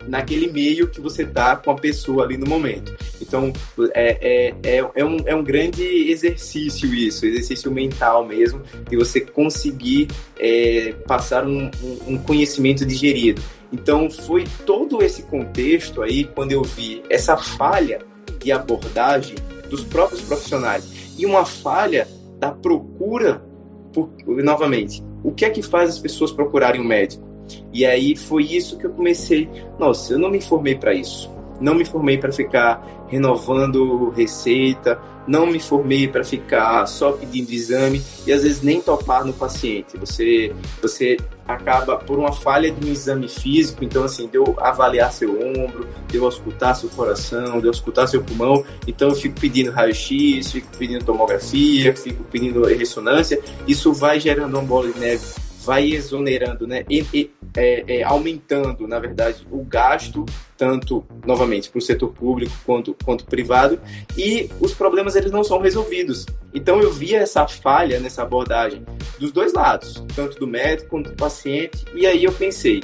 Speaker 5: naquele meio que você tá com a pessoa ali no momento. Então, é, é, é, é, um, é um grande exercício isso, exercício mental mesmo, de você conseguir é, passar um, um, conhecimento digerido. Então, foi todo esse contexto aí, quando eu vi essa falha de abordagem dos próprios profissionais e uma falha da procura, por, novamente, o que é que faz as pessoas procurarem um médico? E aí foi isso que eu comecei. Nossa, eu não me formei para isso. Não me formei para ficar renovando receita, não me formei para ficar só pedindo exame e às vezes nem topar no paciente. Você, você acaba por uma falha de um exame físico, então assim, deu avaliar seu ombro, deu escutar seu coração, deu escutar seu pulmão, então eu fico pedindo raio-x, fico pedindo tomografia, fico pedindo ressonância, isso vai gerando uma bola de neve vai exonerando, né, e, e é, é, aumentando, na verdade, o gasto tanto novamente para o setor público quanto quanto privado e os problemas eles não são resolvidos. Então eu via essa falha nessa abordagem dos dois lados, tanto do médico quanto do paciente, e aí eu pensei,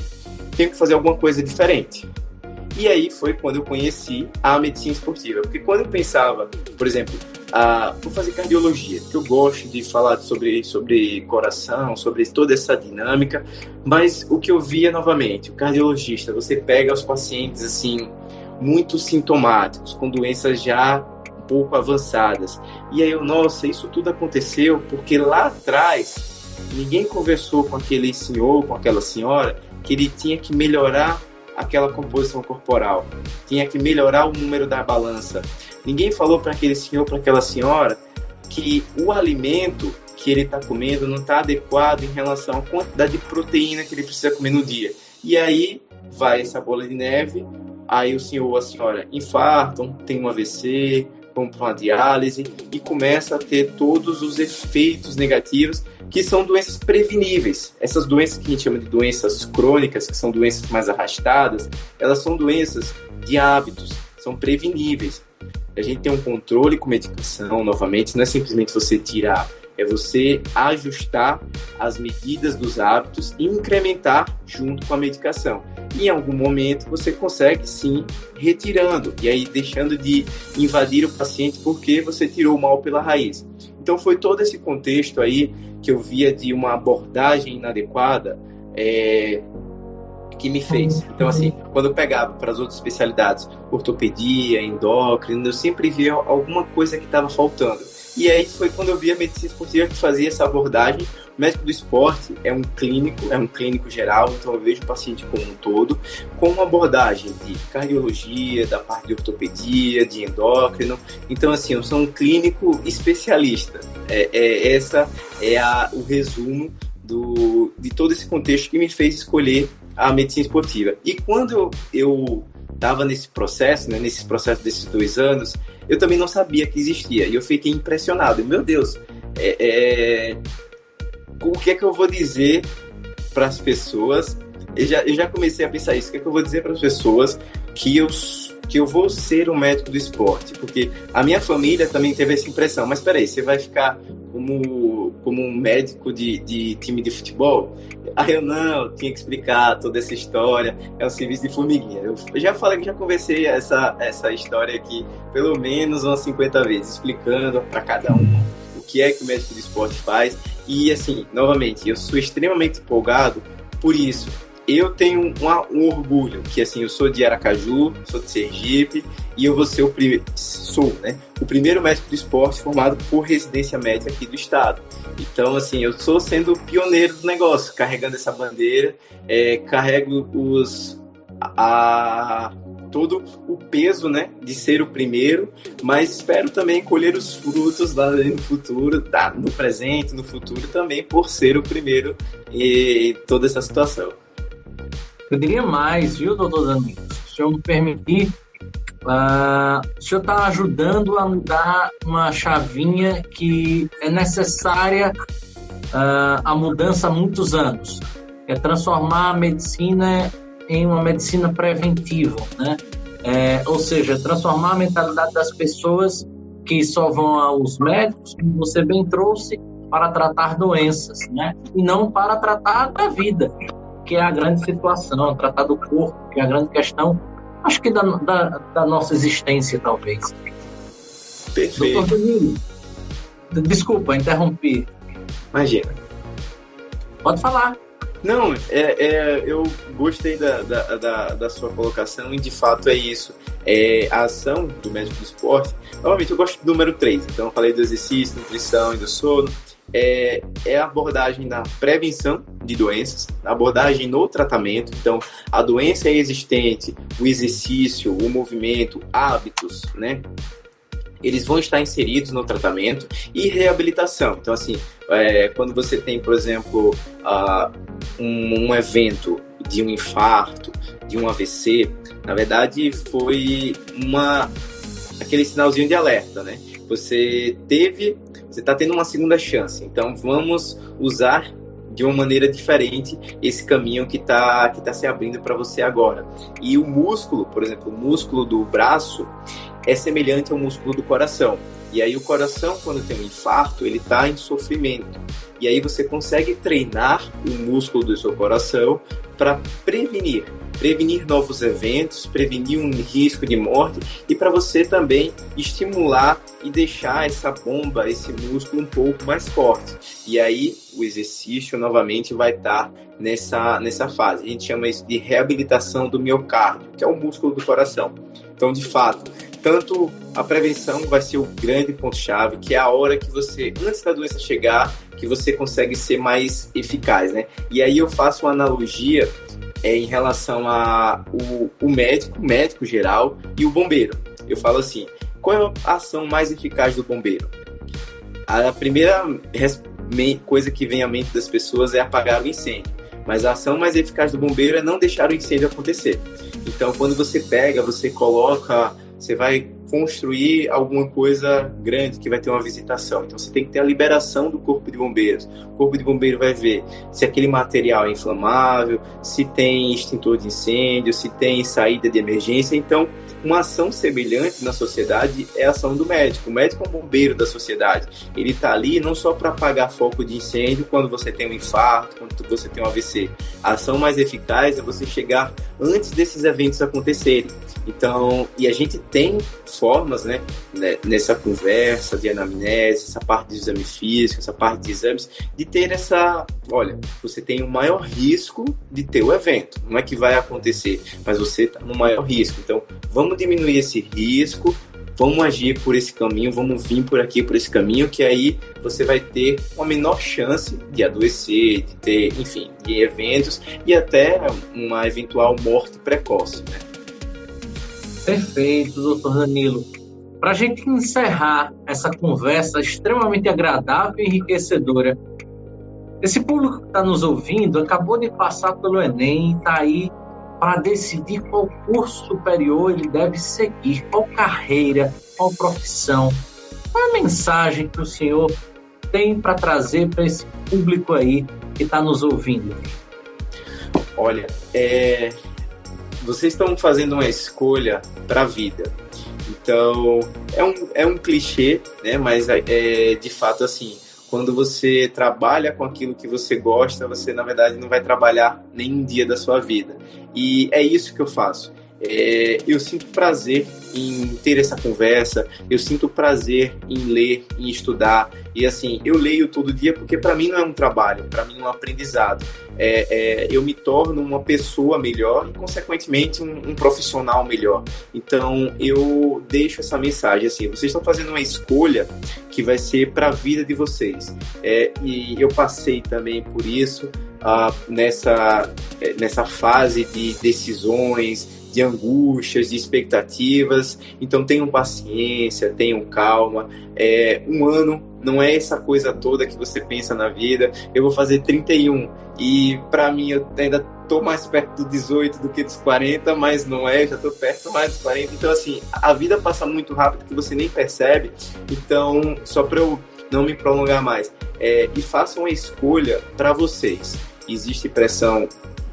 Speaker 5: tenho que fazer alguma coisa diferente. E aí foi quando eu conheci a medicina esportiva, porque quando eu pensava, por exemplo, ah, vou fazer cardiologia, que eu gosto de falar sobre, sobre coração, sobre toda essa dinâmica, mas o que eu via novamente, o cardiologista, você pega os pacientes assim, muito sintomáticos, com doenças já um pouco avançadas. E aí eu, nossa, isso tudo aconteceu porque lá atrás ninguém conversou com aquele senhor, com aquela senhora, que ele tinha que melhorar aquela composição corporal, tinha que melhorar o número da balança, Ninguém falou para aquele senhor, para aquela senhora, que o alimento que ele está comendo não está adequado em relação à quantidade de proteína que ele precisa comer no dia. E aí vai essa bola de neve, aí o senhor ou a senhora infartam, tem um AVC, vão para uma diálise e começa a ter todos os efeitos negativos que são doenças preveníveis. Essas doenças que a gente chama de doenças crônicas, que são doenças mais arrastadas, elas são doenças de hábitos são preveníveis. A gente tem um controle com medicação, novamente, não é simplesmente você tirar, é você ajustar as medidas dos hábitos e incrementar junto com a medicação. E em algum momento você consegue sim retirando e aí deixando de invadir o paciente porque você tirou o mal pela raiz. Então foi todo esse contexto aí que eu via de uma abordagem inadequada é, que me fez. Então, assim, quando eu pegava para as outras especialidades, ortopedia, endócrino, eu sempre via alguma coisa que estava faltando. E aí foi quando eu vi a medicina esportiva que fazia essa abordagem. O médico do esporte é um clínico, é um clínico geral, então eu vejo o paciente como um todo, com uma abordagem de cardiologia, da parte de ortopedia, de endócrino. Então, assim, eu sou um clínico especialista. É, é essa é a, o resumo do, de todo esse contexto que me fez escolher a medicina esportiva. E quando eu estava nesse processo, né, nesse processo desses dois anos, eu também não sabia que existia. E eu fiquei impressionado. Meu Deus, é, é... o que é que eu vou dizer para as pessoas? Eu já, eu já comecei a pensar isso. O que é que eu vou dizer para as pessoas que eu que eu vou ser um médico do esporte, porque a minha família também teve essa impressão. Mas peraí, você vai ficar como, como um médico de, de time de futebol? Aí eu não, tinha que explicar toda essa história, é um serviço de formiguinha. Eu já falei que já conversei essa, essa história aqui pelo menos umas 50 vezes, explicando para cada um o que é que o médico de esporte faz. E assim, novamente, eu sou extremamente empolgado por isso eu tenho um, orgulho, que assim, eu sou de Aracaju, sou de Sergipe, e eu vou ser o primeiro, sou, né, o primeiro médico do esporte formado por residência médica aqui do estado. Então, assim, eu sou sendo pioneiro do negócio, carregando essa bandeira, é, carrego os, a, todo o peso, né, de ser o primeiro, mas espero também colher os frutos lá no futuro, tá, no presente, no futuro também, por ser o primeiro em toda essa situação.
Speaker 6: Eu diria mais, viu, doutor Danilo? Se senhor me permitir, uh, o senhor está ajudando a mudar uma chavinha que é necessária uh, a mudança há muitos anos. É transformar a medicina em uma medicina preventiva, né? É, ou seja, transformar a mentalidade das pessoas que só vão aos médicos, como você bem trouxe, para tratar doenças, né? E não para tratar da vida que é a grande situação, tratar do corpo, que é a grande questão, acho que da, da, da nossa existência, talvez.
Speaker 5: Perfeito. Doutor Danilo,
Speaker 6: desculpa, interrompi.
Speaker 5: Imagina.
Speaker 6: Pode falar.
Speaker 5: Não, é, é, eu gostei da, da, da, da, sua colocação e de fato é isso. É, a ação do médico do esporte, novamente eu gosto do número 3, então eu falei do exercício, nutrição e do sono é, é a abordagem na prevenção de doenças, abordagem no tratamento. Então, a doença é existente, o exercício, o movimento, hábitos, né? Eles vão estar inseridos no tratamento e reabilitação. Então, assim, é, quando você tem, por exemplo, uh, um, um evento de um infarto, de um AVC, na verdade foi uma aquele sinalzinho de alerta, né? Você teve você está tendo uma segunda chance. Então vamos usar de uma maneira diferente esse caminho que está que tá se abrindo para você agora. E o músculo, por exemplo, o músculo do braço é semelhante ao músculo do coração. E aí o coração, quando tem um infarto, ele está em sofrimento. E aí você consegue treinar o músculo do seu coração para prevenir, prevenir novos eventos, prevenir um risco de morte e para você também estimular e deixar essa bomba, esse músculo um pouco mais forte. E aí o exercício novamente vai estar nessa, nessa fase. A gente chama isso de reabilitação do miocárdio, que é o músculo do coração. Então, de fato, tanto a prevenção vai ser o grande ponto-chave, que é a hora que você, antes da doença chegar, que você consegue ser mais eficaz, né? E aí eu faço uma analogia é, em relação a o, o médico, o médico geral e o bombeiro. Eu falo assim, qual é a ação mais eficaz do bombeiro? A primeira coisa que vem à mente das pessoas é apagar o incêndio, mas a ação mais eficaz do bombeiro é não deixar o incêndio acontecer. Então, quando você pega, você coloca você vai construir alguma coisa grande que vai ter uma visitação. Então você tem que ter a liberação do corpo de bombeiros. O corpo de bombeiro vai ver se aquele material é inflamável, se tem extintor de incêndio, se tem saída de emergência. Então uma ação semelhante na sociedade é a ação do médico. O médico é um bombeiro da sociedade. Ele está ali não só para apagar foco de incêndio quando você tem um infarto, quando você tem um AVC. A ação mais eficaz é você chegar antes desses eventos acontecerem. Então, e a gente tem formas, né, né, nessa conversa de anamnese, essa parte de exame físico, essa parte de exames, de ter essa, olha, você tem o maior risco de ter o evento. Não é que vai acontecer, mas você está no maior risco. Então, vamos diminuir esse risco, vamos agir por esse caminho, vamos vir por aqui por esse caminho, que aí você vai ter uma menor chance de adoecer, de ter, enfim, de eventos e até uma eventual morte precoce. Né?
Speaker 1: Perfeito, doutor Danilo. Para a gente encerrar essa conversa extremamente agradável e enriquecedora, esse público que está nos ouvindo acabou de passar pelo Enem está aí para decidir qual curso superior ele deve seguir, qual carreira, qual profissão. Qual a mensagem que o senhor tem para trazer para esse público aí que está nos ouvindo?
Speaker 5: Olha, é... vocês estão fazendo uma escolha para a vida. Então, é um, é um clichê, né? mas é, é de fato assim quando você trabalha com aquilo que você gosta, você na verdade não vai trabalhar nenhum dia da sua vida. E é isso que eu faço. É, eu sinto prazer em ter essa conversa, eu sinto prazer em ler, em estudar. E assim, eu leio todo dia porque para mim não é um trabalho, para mim é um aprendizado. É, é, eu me torno uma pessoa melhor e, consequentemente, um, um, profissional melhor. Então, eu deixo essa mensagem assim: vocês estão fazendo uma escolha que vai ser para a vida de vocês. É, e eu passei também por isso uh, nessa, é, nessa fase de decisões de angústias, de expectativas. Então tenham paciência, tenham calma. É, um ano não é essa coisa toda que você pensa na vida. Eu vou fazer 31 e para mim eu ainda tô mais perto do 18 do que dos 40, mas não é, já tô perto mais dos 40. Então assim, a vida passa muito rápido que você nem percebe. Então, só para eu não me prolongar mais, é, e façam a escolha para vocês. Existe pressão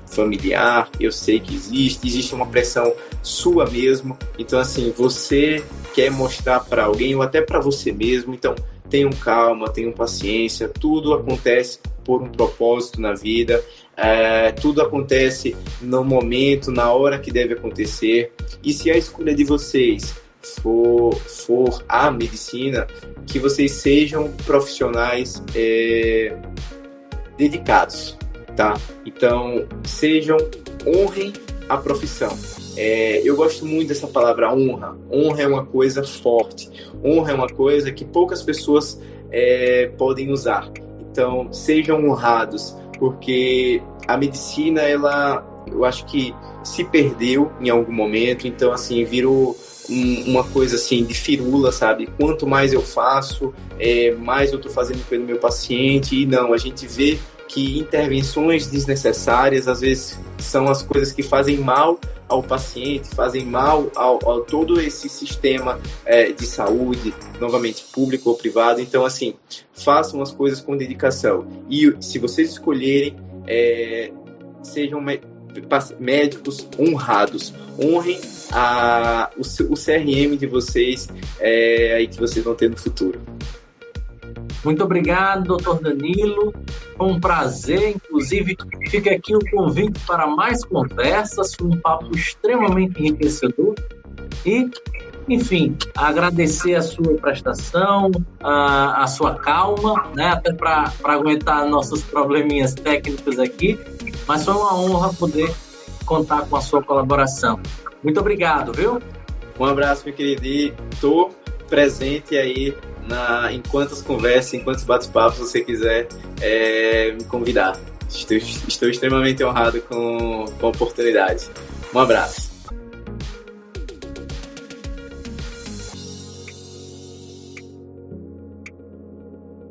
Speaker 5: familiar, eu sei que existe, existe uma pressão sua mesmo. Então, assim, você quer mostrar para alguém ou até para você mesmo, então tenham calma, tenham paciência, tudo acontece por um propósito na vida, é, tudo acontece no momento, na hora que deve acontecer. E se a escolha de vocês for, for a medicina, que vocês sejam profissionais é, dedicados, tá? Então, sejam, honrem a profissão. É, eu gosto muito dessa palavra honra. Honra é uma coisa forte. Honra é uma coisa que poucas pessoas é, podem usar. Então, sejam honrados, porque a medicina, ela, eu acho que se perdeu em algum momento. Então, assim, virou um, uma coisa assim de firula, sabe? Quanto mais eu faço, é, mais eu estou fazendo pelo meu paciente. E não, a gente vê que intervenções desnecessárias às vezes são as coisas que fazem mal ao paciente, fazem mal ao, ao todo esse sistema é, de saúde, novamente público ou privado. Então, assim, façam as coisas com dedicação. E se vocês escolherem, é, sejam médicos honrados, honrem a, o, o CRM de vocês é, aí que vocês vão ter no futuro.
Speaker 1: Muito obrigado, doutor Danilo. Foi um prazer, inclusive fica aqui o convite para mais conversas, foi um papo extremamente enriquecedor. E, enfim, agradecer a sua prestação, a, a sua calma, né, até para aguentar nossos probleminhas técnicos aqui, mas foi uma honra poder contar com a sua colaboração. Muito obrigado, viu?
Speaker 5: Um abraço, meu querido, e estou presente aí na, em quantas conversas, em quantos bate-papos você quiser é, me convidar. Estou, estou extremamente honrado com, com a oportunidade. Um abraço.